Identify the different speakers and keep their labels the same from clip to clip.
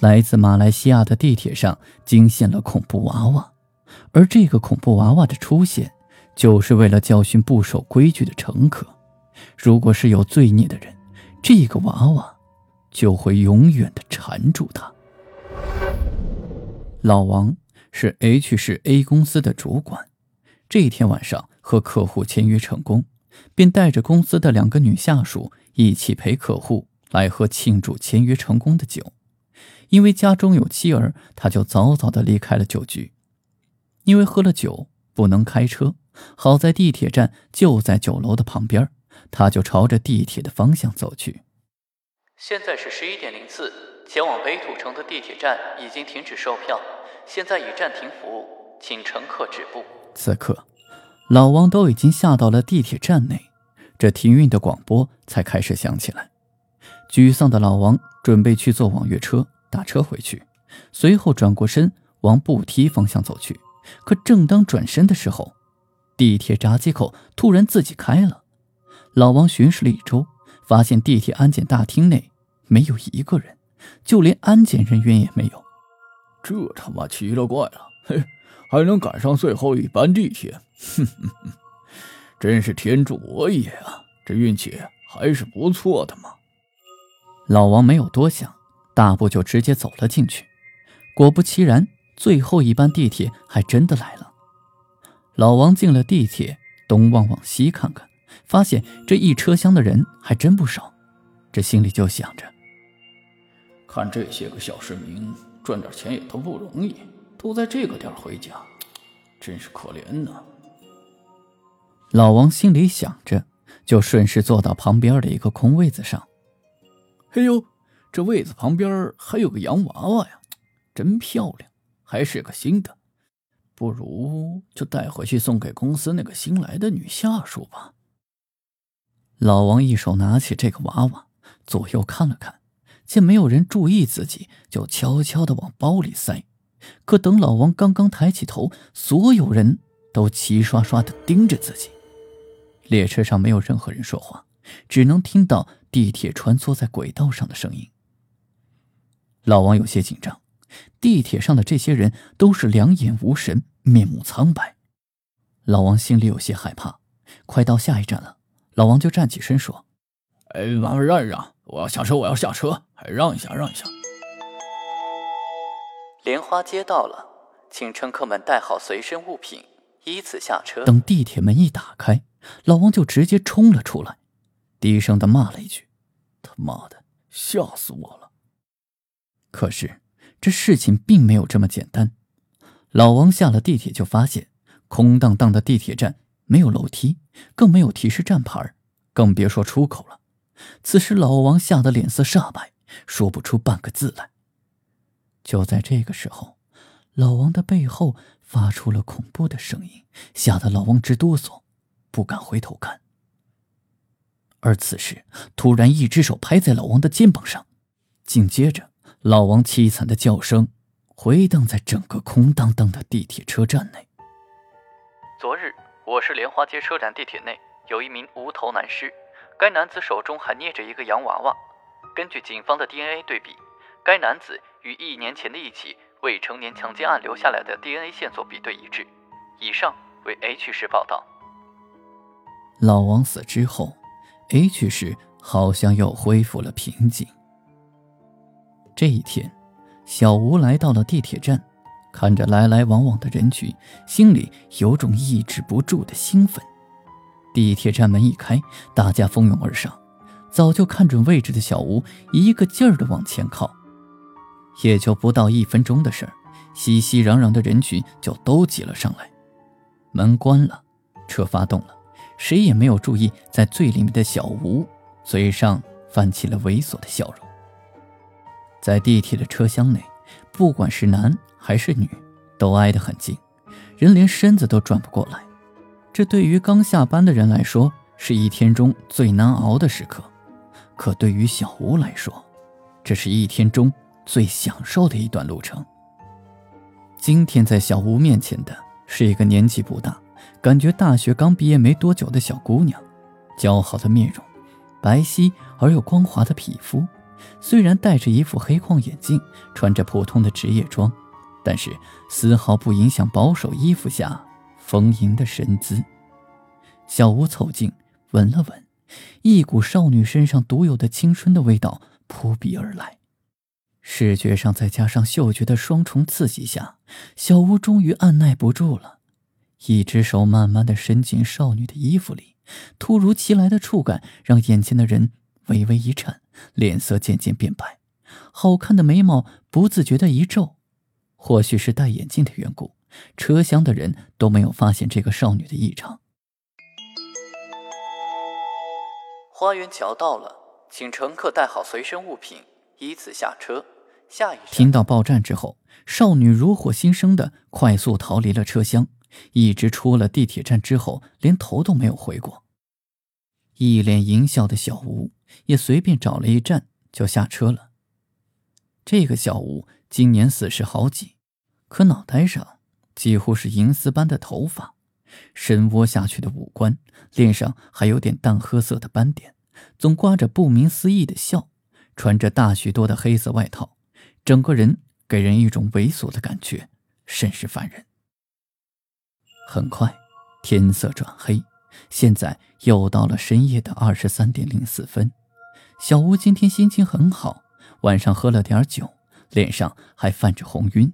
Speaker 1: 来自马来西亚的地铁上惊现了恐怖娃娃，而这个恐怖娃娃的出现，就是为了教训不守规矩的乘客。如果是有罪孽的人，这个娃娃就会永远的缠住他。老王是 H 市 A 公司的主管，这一天晚上和客户签约成功，便带着公司的两个女下属一起陪客户来喝庆祝签约成功的酒。因为家中有妻儿，他就早早的离开了酒局。因为喝了酒不能开车，好在地铁站就在酒楼的旁边，他就朝着地铁的方向走去。
Speaker 2: 现在是十一点零四，前往北土城的地铁站已经停止售票，现在已暂停服务，请乘客止步。
Speaker 1: 此刻，老王都已经下到了地铁站内，这停运的广播才开始响起来。沮丧的老王准备去坐网约车。打车回去，随后转过身往步梯方向走去。可正当转身的时候，地铁闸机口突然自己开了。老王巡视了一周，发现地铁安检大厅内没有一个人，就连安检人员也没有。
Speaker 3: 这他妈奇了怪了！嘿，还能赶上最后一班地铁，哼哼哼，真是天助我也啊！这运气还是不错的嘛。
Speaker 1: 老王没有多想。大步就直接走了进去，果不其然，最后一班地铁还真的来了。老王进了地铁，东望望西看看，发现这一车厢的人还真不少，这心里就想着：
Speaker 3: 看这些个小市民赚点钱也都不容易，都在这个点回家，真是可怜呐。
Speaker 1: 老王心里想着，就顺势坐到旁边的一个空位子上。
Speaker 3: 嘿呦！这位子旁边还有个洋娃娃呀，真漂亮，还是个新的，不如就带回去送给公司那个新来的女下属吧。
Speaker 1: 老王一手拿起这个娃娃，左右看了看，见没有人注意自己，就悄悄的往包里塞。可等老王刚刚抬起头，所有人都齐刷刷的盯着自己。列车上没有任何人说话，只能听到地铁穿梭在轨道上的声音。老王有些紧张，地铁上的这些人都是两眼无神，面目苍白。老王心里有些害怕。快到下一站了，老王就站起身说：“
Speaker 3: 哎，麻烦让一让，我要下车，我要下车，还让一下，让一下。”
Speaker 2: 莲花街到了，请乘客们带好随身物品，依次下车。
Speaker 1: 等地铁门一打开，老王就直接冲了出来，低声的骂了一句：“
Speaker 3: 他妈的，吓死我了！”
Speaker 1: 可是，这事情并没有这么简单。老王下了地铁，就发现空荡荡的地铁站，没有楼梯，更没有提示站牌，更别说出口了。此时，老王吓得脸色煞白，说不出半个字来。就在这个时候，老王的背后发出了恐怖的声音，吓得老王直哆嗦，不敢回头看。而此时，突然一只手拍在老王的肩膀上，紧接着。老王凄惨的叫声回荡在整个空荡荡的地铁车站内。
Speaker 2: 昨日，我市莲花街车站地铁内有一名无头男尸，该男子手中还捏着一个洋娃娃。根据警方的 DNA 对比，该男子与一年前的一起未成年强奸案留下来的 DNA 线索比对一致。以上为 H 市报道。
Speaker 1: 老王死之后，H 市好像又恢复了平静。这一天，小吴来到了地铁站，看着来来往往的人群，心里有种抑制不住的兴奋。地铁站门一开，大家蜂拥而上，早就看准位置的小吴一个劲儿的往前靠。也就不到一分钟的事儿，熙熙攘攘的人群就都挤了上来。门关了，车发动了，谁也没有注意，在最里面的小吴嘴上泛起了猥琐的笑容。在地铁的车厢内，不管是男还是女，都挨得很近，人连身子都转不过来。这对于刚下班的人来说，是一天中最难熬的时刻；可对于小吴来说，这是一天中最享受的一段路程。今天在小吴面前的是一个年纪不大、感觉大学刚毕业没多久的小姑娘，姣好的面容，白皙而又光滑的皮肤。虽然戴着一副黑框眼镜，穿着普通的职业装，但是丝毫不影响保守衣服下丰盈的身姿。小吴凑近闻了闻，一股少女身上独有的青春的味道扑鼻而来。视觉上再加上嗅觉的双重刺激下，小吴终于按耐不住了，一只手慢慢的伸进少女的衣服里，突如其来的触感让眼前的人微微一颤。脸色渐渐变白，好看的眉毛不自觉的一皱。或许是戴眼镜的缘故，车厢的人都没有发现这个少女的异常。
Speaker 2: 花园桥到了，请乘客带好随身物品，依次下车。下一
Speaker 1: 听到报站之后，少女如火新生的快速逃离了车厢，一直出了地铁站之后，连头都没有回过。一脸淫笑的小吴。也随便找了一站就下车了。这个小吴今年四十好几，可脑袋上几乎是银丝般的头发，深窝下去的五官，脸上还有点淡褐色的斑点，总挂着不明思义的笑，穿着大许多的黑色外套，整个人给人一种猥琐的感觉，甚是烦人。很快，天色转黑，现在又到了深夜的二十三点零四分。小吴今天心情很好，晚上喝了点酒，脸上还泛着红晕，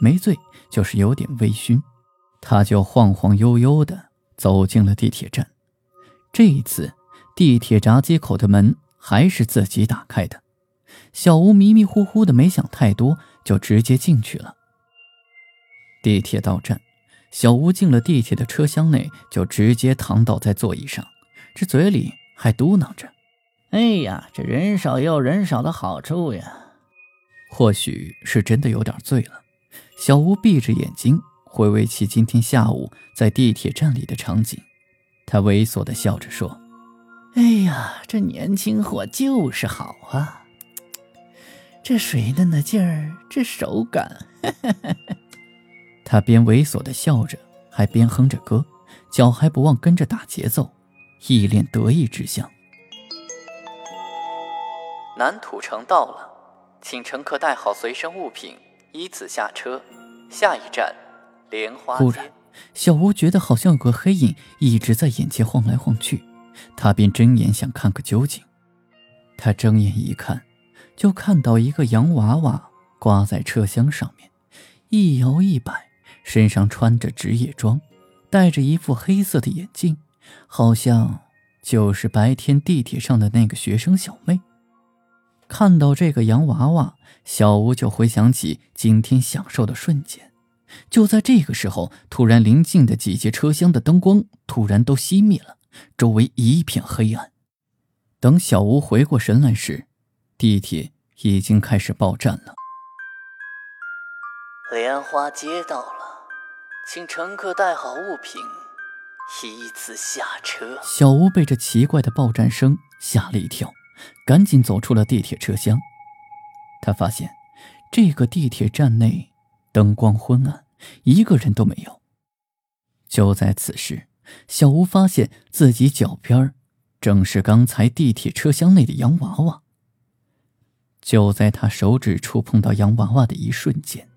Speaker 1: 没醉就是有点微醺。他就晃晃悠悠地走进了地铁站。这一次，地铁闸机口的门还是自己打开的。小吴迷迷糊糊的，没想太多，就直接进去了。地铁到站，小吴进了地铁的车厢内，就直接躺倒在座椅上，这嘴里还嘟囔着。
Speaker 3: 哎呀，这人少也有人少的好处呀！
Speaker 1: 或许是真的有点醉了，小吴闭着眼睛回味起今天下午在地铁站里的场景，他猥琐的笑着说：“
Speaker 3: 哎呀，这年轻货就是好啊！这水嫩的劲儿，这手感。”
Speaker 1: 他边猥琐的笑着，还边哼着歌，脚还不忘跟着打节奏，一脸得意之相。
Speaker 2: 南土城到了，请乘客带好随身物品，依次下车。下一站，莲花
Speaker 1: 街。忽然，小吴觉得好像有个黑影一直在眼前晃来晃去，他便睁眼想看个究竟。他睁眼一看，就看到一个洋娃娃挂在车厢上面，一摇一摆，身上穿着职业装，戴着一副黑色的眼镜，好像就是白天地铁上的那个学生小妹。看到这个洋娃娃，小吴就回想起今天享受的瞬间。就在这个时候，突然临近的几节车厢的灯光突然都熄灭了，周围一片黑暗。等小吴回过神来时，地铁已经开始报站了。
Speaker 2: 莲花街到了，请乘客带好物品，依次下车。
Speaker 1: 小吴被这奇怪的报站声吓了一跳。赶紧走出了地铁车厢，他发现这个地铁站内灯光昏暗，一个人都没有。就在此时，小吴发现自己脚边正是刚才地铁车厢内的洋娃娃。就在他手指触碰到洋娃娃的一瞬间，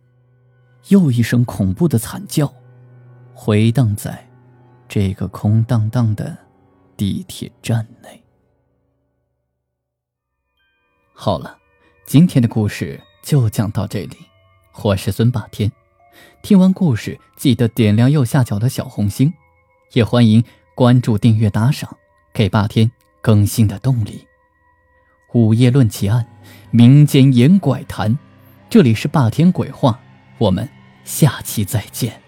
Speaker 1: 又一声恐怖的惨叫回荡在这个空荡荡的地铁站内。好了，今天的故事就讲到这里。我是孙霸天，听完故事记得点亮右下角的小红心，也欢迎关注、订阅、打赏，给霸天更新的动力。午夜论奇案，民间言怪谈，这里是霸天鬼话，我们下期再见。